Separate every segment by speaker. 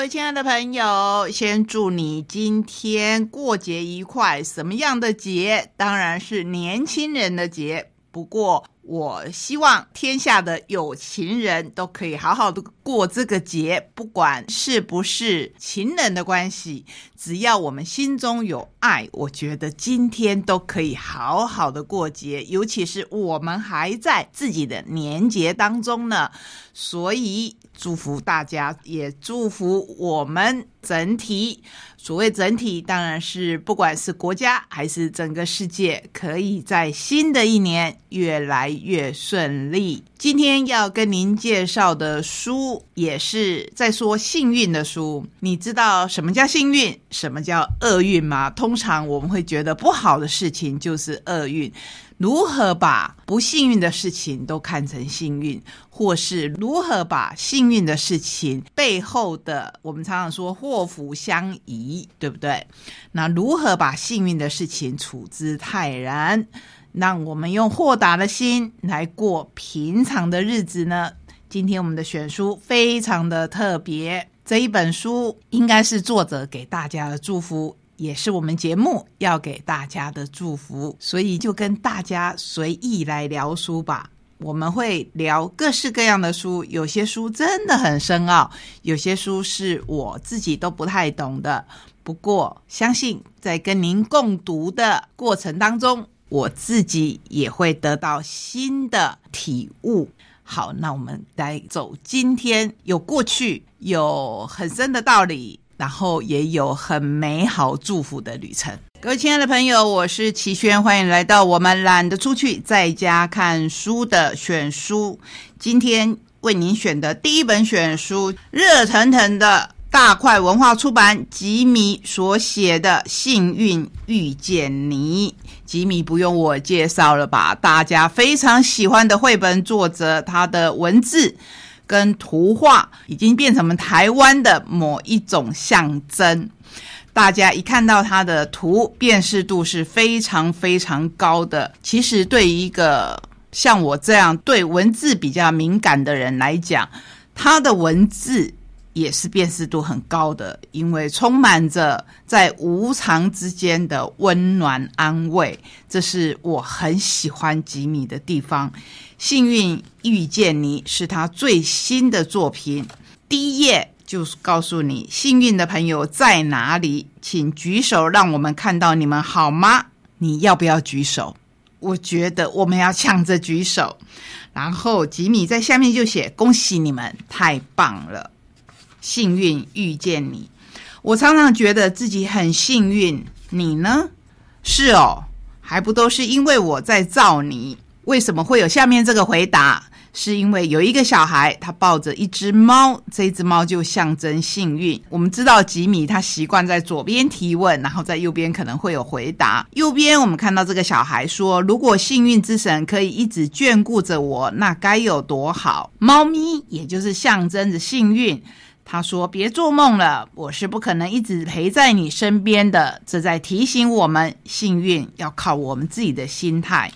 Speaker 1: 各位亲爱的朋友，先祝你今天过节愉快。什么样的节？当然是年轻人的节。不过，我希望天下的有情人都可以好好的过这个节，不管是不是情人的关系，只要我们心中有爱，我觉得今天都可以好好的过节。尤其是我们还在自己的年节当中呢，所以祝福大家，也祝福我们整体。所谓整体，当然是不管是国家还是整个世界，可以在新的一年越来越顺利。今天要跟您介绍的书，也是在说幸运的书。你知道什么叫幸运，什么叫厄运吗？通常我们会觉得不好的事情就是厄运。如何把不幸运的事情都看成幸运，或是如何把幸运的事情背后的，我们常常说祸福相依，对不对？那如何把幸运的事情处之泰然，让我们用豁达的心来过平常的日子呢？今天我们的选书非常的特别，这一本书应该是作者给大家的祝福。也是我们节目要给大家的祝福，所以就跟大家随意来聊书吧。我们会聊各式各样的书，有些书真的很深奥，有些书是我自己都不太懂的。不过，相信在跟您共读的过程当中，我自己也会得到新的体悟。好，那我们来走今天有过去有很深的道理。然后也有很美好祝福的旅程。各位亲爱的朋友，我是齐轩，欢迎来到我们懒得出去，在家看书的选书。今天为您选的第一本选书，热腾腾的大块文化出版吉米所写的《幸运遇见你》。吉米不用我介绍了吧？大家非常喜欢的绘本作者，他的文字。跟图画已经变成我们台湾的某一种象征，大家一看到他的图，辨识度是非常非常高的。其实对于一个像我这样对文字比较敏感的人来讲，他的文字。也是辨识度很高的，因为充满着在无常之间的温暖安慰，这是我很喜欢吉米的地方。幸运遇见你是他最新的作品，第一页就告诉你幸运的朋友在哪里，请举手，让我们看到你们好吗？你要不要举手？我觉得我们要抢着举手。然后吉米在下面就写：恭喜你们，太棒了。幸运遇见你，我常常觉得自己很幸运。你呢？是哦，还不都是因为我在造你？为什么会有下面这个回答？是因为有一个小孩，他抱着一只猫，这只猫就象征幸运。我们知道吉米他习惯在左边提问，然后在右边可能会有回答。右边我们看到这个小孩说：“如果幸运之神可以一直眷顾着我，那该有多好！”猫咪也就是象征着幸运。他说：“别做梦了，我是不可能一直陪在你身边的。”这在提醒我们，幸运要靠我们自己的心态。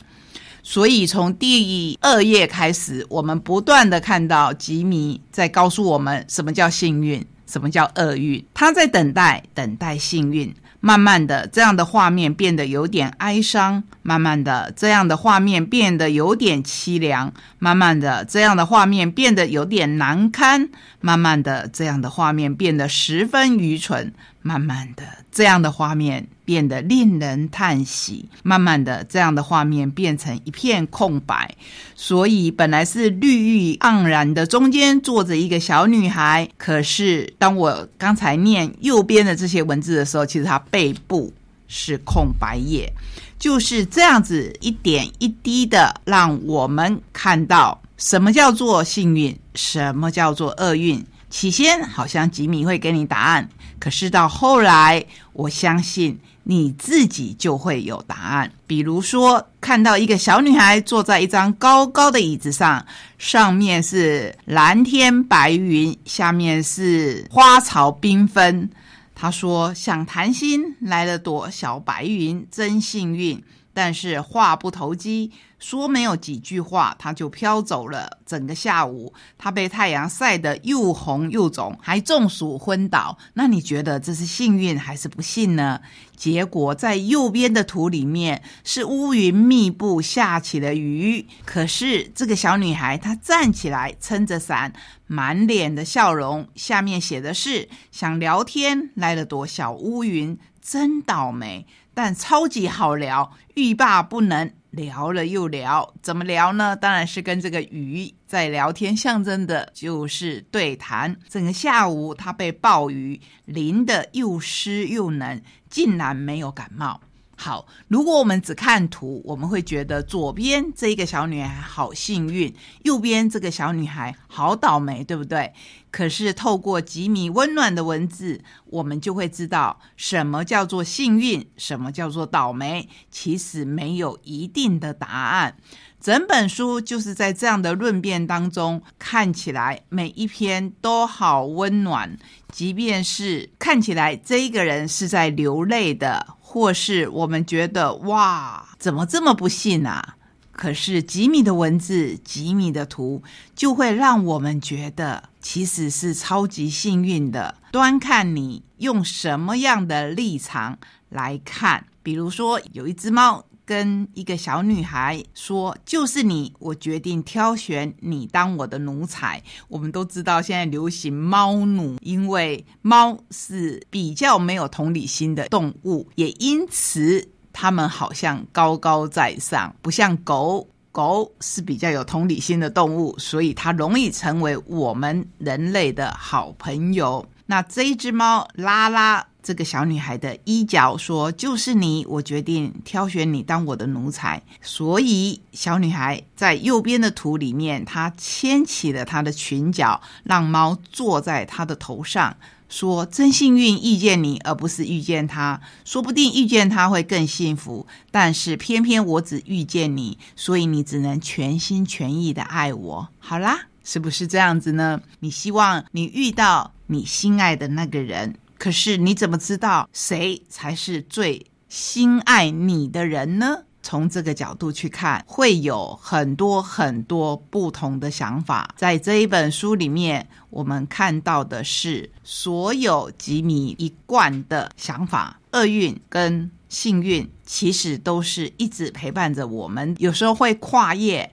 Speaker 1: 所以，从第二页开始，我们不断的看到吉米在告诉我们什么叫幸运，什么叫厄运。他在等待，等待幸运。慢慢的，这样的画面变得有点哀伤；慢慢的，这样的画面变得有点凄凉；慢慢的，这样的画面变得有点难堪；慢慢的，这样的画面变得十分愚蠢；慢慢的，这样的画面变得令人叹息；慢慢的，这样的画面变成一片空白。所以，本来是绿意盎然的，中间坐着一个小女孩。可是，当我刚才念右边的这些文字的时候，其实她。背部是空白页，就是这样子一点一滴的，让我们看到什么叫做幸运，什么叫做厄运。起先好像吉米会给你答案，可是到后来，我相信你自己就会有答案。比如说，看到一个小女孩坐在一张高高的椅子上，上面是蓝天白云，下面是花草缤纷。她说：“想谈心来了朵小白云，真幸运。但是话不投机，说没有几句话，他就飘走了。整个下午，他被太阳晒得又红又肿，还中暑昏倒。那你觉得这是幸运还是不幸呢？结果在右边的图里面是乌云密布，下起了雨。可是这个小女孩她站起来，撑着伞，满脸的笑容，下面写的是：想聊天来了朵小乌云，真倒霉，但超级好聊，欲罢不能。聊了又聊，怎么聊呢？当然是跟这个鱼在聊天，象征的就是对谈。整个下午，他被暴雨淋得又湿又冷，竟然没有感冒。好，如果我们只看图，我们会觉得左边这一个小女孩好幸运，右边这个小女孩好倒霉，对不对？可是透过吉米温暖的文字，我们就会知道什么叫做幸运，什么叫做倒霉。其实没有一定的答案。整本书就是在这样的论辩当中，看起来每一篇都好温暖，即便是看起来这一个人是在流泪的。或是我们觉得哇，怎么这么不幸啊？可是吉米的文字、吉米的图，就会让我们觉得其实是超级幸运的。端看你用什么样的立场来看，比如说有一只猫。跟一个小女孩说：“就是你，我决定挑选你当我的奴才。”我们都知道现在流行猫奴，因为猫是比较没有同理心的动物，也因此它们好像高高在上，不像狗狗是比较有同理心的动物，所以它容易成为我们人类的好朋友。那这一只猫拉拉。这个小女孩的衣角说：“就是你，我决定挑选你当我的奴才。”所以，小女孩在右边的图里面，她牵起了她的裙角，让猫坐在她的头上，说：“真幸运遇见你，而不是遇见他。说不定遇见他会更幸福，但是偏偏我只遇见你，所以你只能全心全意的爱我。好啦，是不是这样子呢？你希望你遇到你心爱的那个人。”可是你怎么知道谁才是最心爱你的人呢？从这个角度去看，会有很多很多不同的想法。在这一本书里面，我们看到的是所有吉米一贯的想法，厄运跟幸运其实都是一直陪伴着我们，有时候会跨越。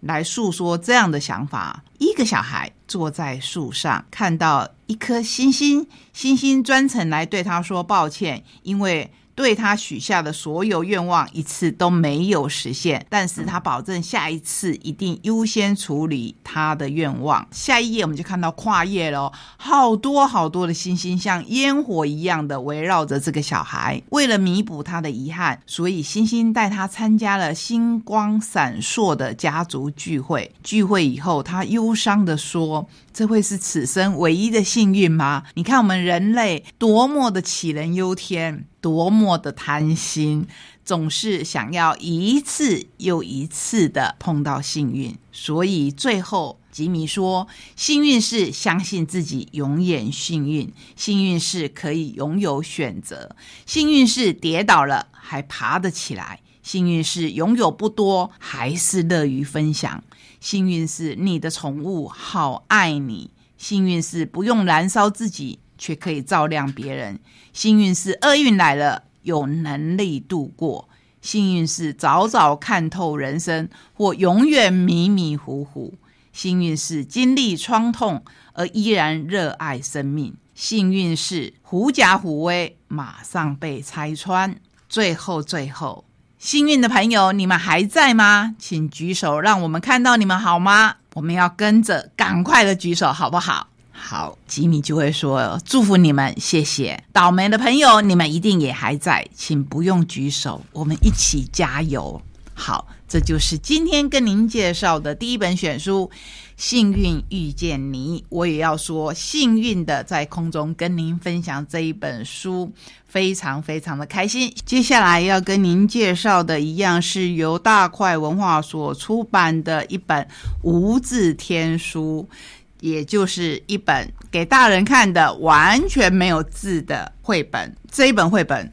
Speaker 1: 来诉说这样的想法。一个小孩坐在树上，看到一颗星星，星星专程来对他说抱歉，因为。对他许下的所有愿望一次都没有实现，但是他保证下一次一定优先处理他的愿望。下一页我们就看到跨页喽，好多好多的星星像烟火一样的围绕着这个小孩。为了弥补他的遗憾，所以星星带他参加了星光闪烁的家族聚会。聚会以后，他忧伤的说。这会是此生唯一的幸运吗？你看我们人类多么的杞人忧天，多么的贪心，总是想要一次又一次的碰到幸运。所以最后吉米说：“幸运是相信自己永远幸运，幸运是可以拥有选择，幸运是跌倒了还爬得起来，幸运是拥有不多还是乐于分享。”幸运是你的宠物好爱你，幸运是不用燃烧自己却可以照亮别人，幸运是厄运来了有能力度过，幸运是早早看透人生或永远迷迷糊糊，幸运是经历创痛而依然热爱生命，幸运是狐假虎威马上被拆穿，最后最后。幸运的朋友，你们还在吗？请举手，让我们看到你们好吗？我们要跟着赶快的举手，好不好？好，吉米就会说祝福你们，谢谢。倒霉的朋友，你们一定也还在，请不用举手，我们一起加油。好，这就是今天跟您介绍的第一本选书。幸运遇见你，我也要说幸运的在空中跟您分享这一本书，非常非常的开心。接下来要跟您介绍的一样是由大块文化所出版的一本无字天书，也就是一本给大人看的完全没有字的绘本。这一本绘本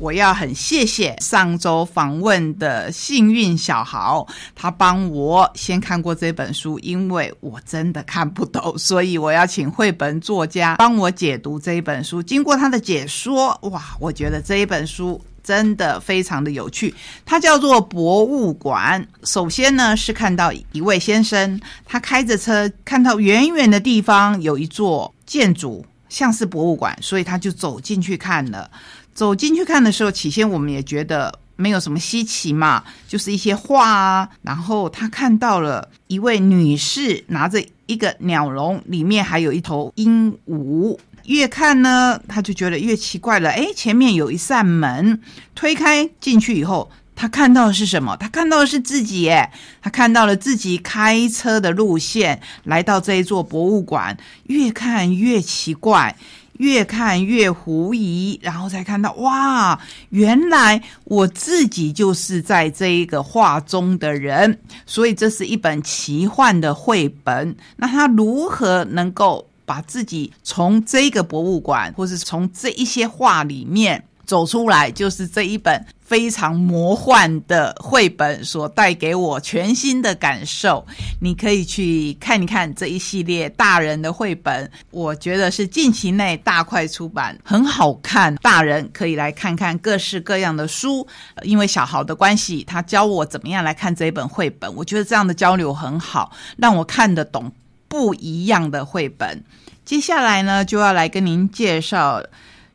Speaker 1: 我要很谢谢上周访问的幸运小豪，他帮我先看过这本书，因为我真的看不懂，所以我要请绘本作家帮我解读这一本书。经过他的解说，哇，我觉得这一本书。真的非常的有趣，它叫做博物馆。首先呢，是看到一位先生，他开着车，看到远远的地方有一座建筑，像是博物馆，所以他就走进去看了。走进去看的时候，起先我们也觉得没有什么稀奇嘛，就是一些画啊。然后他看到了一位女士拿着一个鸟笼，里面还有一头鹦鹉。越看呢，他就觉得越奇怪了。哎，前面有一扇门，推开进去以后，他看到的是什么？他看到的是自己，耶，他看到了自己开车的路线，来到这一座博物馆。越看越奇怪，越看越狐疑，然后才看到，哇，原来我自己就是在这一个画中的人。所以这是一本奇幻的绘本。那他如何能够？把自己从这个博物馆，或是从这一些画里面走出来，就是这一本非常魔幻的绘本所带给我全新的感受。你可以去看一看这一系列大人的绘本，我觉得是近期内大快出版，很好看。大人可以来看看各式各样的书，因为小豪的关系，他教我怎么样来看这一本绘本。我觉得这样的交流很好，让我看得懂。不一样的绘本，接下来呢就要来跟您介绍，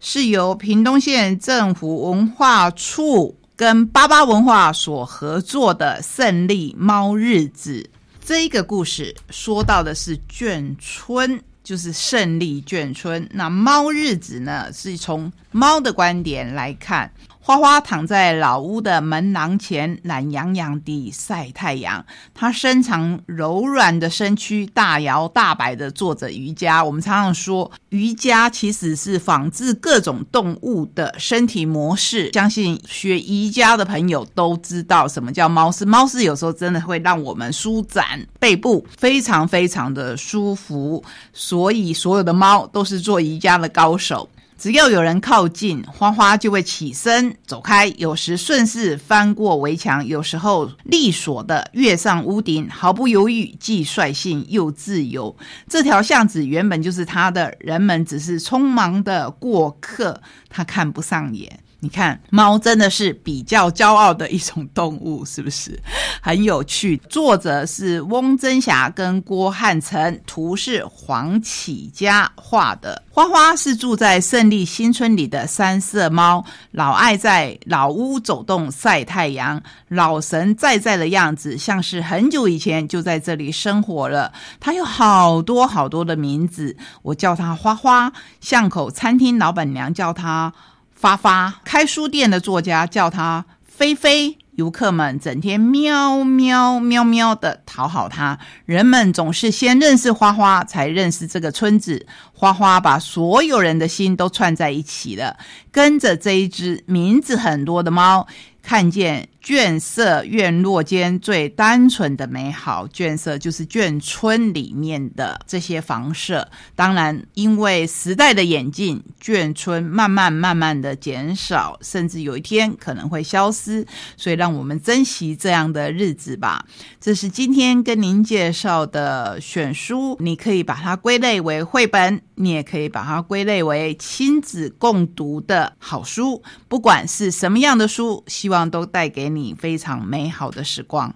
Speaker 1: 是由屏东县政府文化处跟巴巴文化所合作的《胜利猫日子》这一个故事，说到的是眷村，就是胜利眷村。那猫日子呢，是从猫的观点来看。花花躺在老屋的门廊前，懒洋洋地晒太阳。他伸长柔软的身躯，大摇大摆地做着瑜伽。我们常常说，瑜伽其实是仿制各种动物的身体模式。相信学瑜伽的朋友都知道什么叫猫式。猫式有时候真的会让我们舒展背部，非常非常的舒服。所以，所有的猫都是做瑜伽的高手。只要有人靠近，花花就会起身走开。有时顺势翻过围墙，有时候利索的跃上屋顶，毫不犹豫，既率性又自由。这条巷子原本就是他的，人们只是匆忙的过客，他看不上眼。你看，猫真的是比较骄傲的一种动物，是不是很有趣？作者是翁真霞跟郭汉成，图是黄启佳画的。花花是住在胜利新村里的三色猫，老爱在老屋走动晒太阳，老神在在的样子，像是很久以前就在这里生活了。它有好多好多的名字，我叫它花花，巷口餐厅老板娘叫它。发发开书店的作家叫他菲菲，游客们整天喵喵喵喵的讨好他。人们总是先认识花花，才认识这个村子。花花把所有人的心都串在一起了，跟着这一只名字很多的猫，看见。眷舍院落间最单纯的美好，眷舍就是眷村里面的这些房舍。当然，因为时代的演进，眷村慢慢慢慢的减少，甚至有一天可能会消失。所以，让我们珍惜这样的日子吧。这是今天跟您介绍的选书，你可以把它归类为绘本，你也可以把它归类为亲子共读的好书。不管是什么样的书，希望都带给。你非常美好的时光。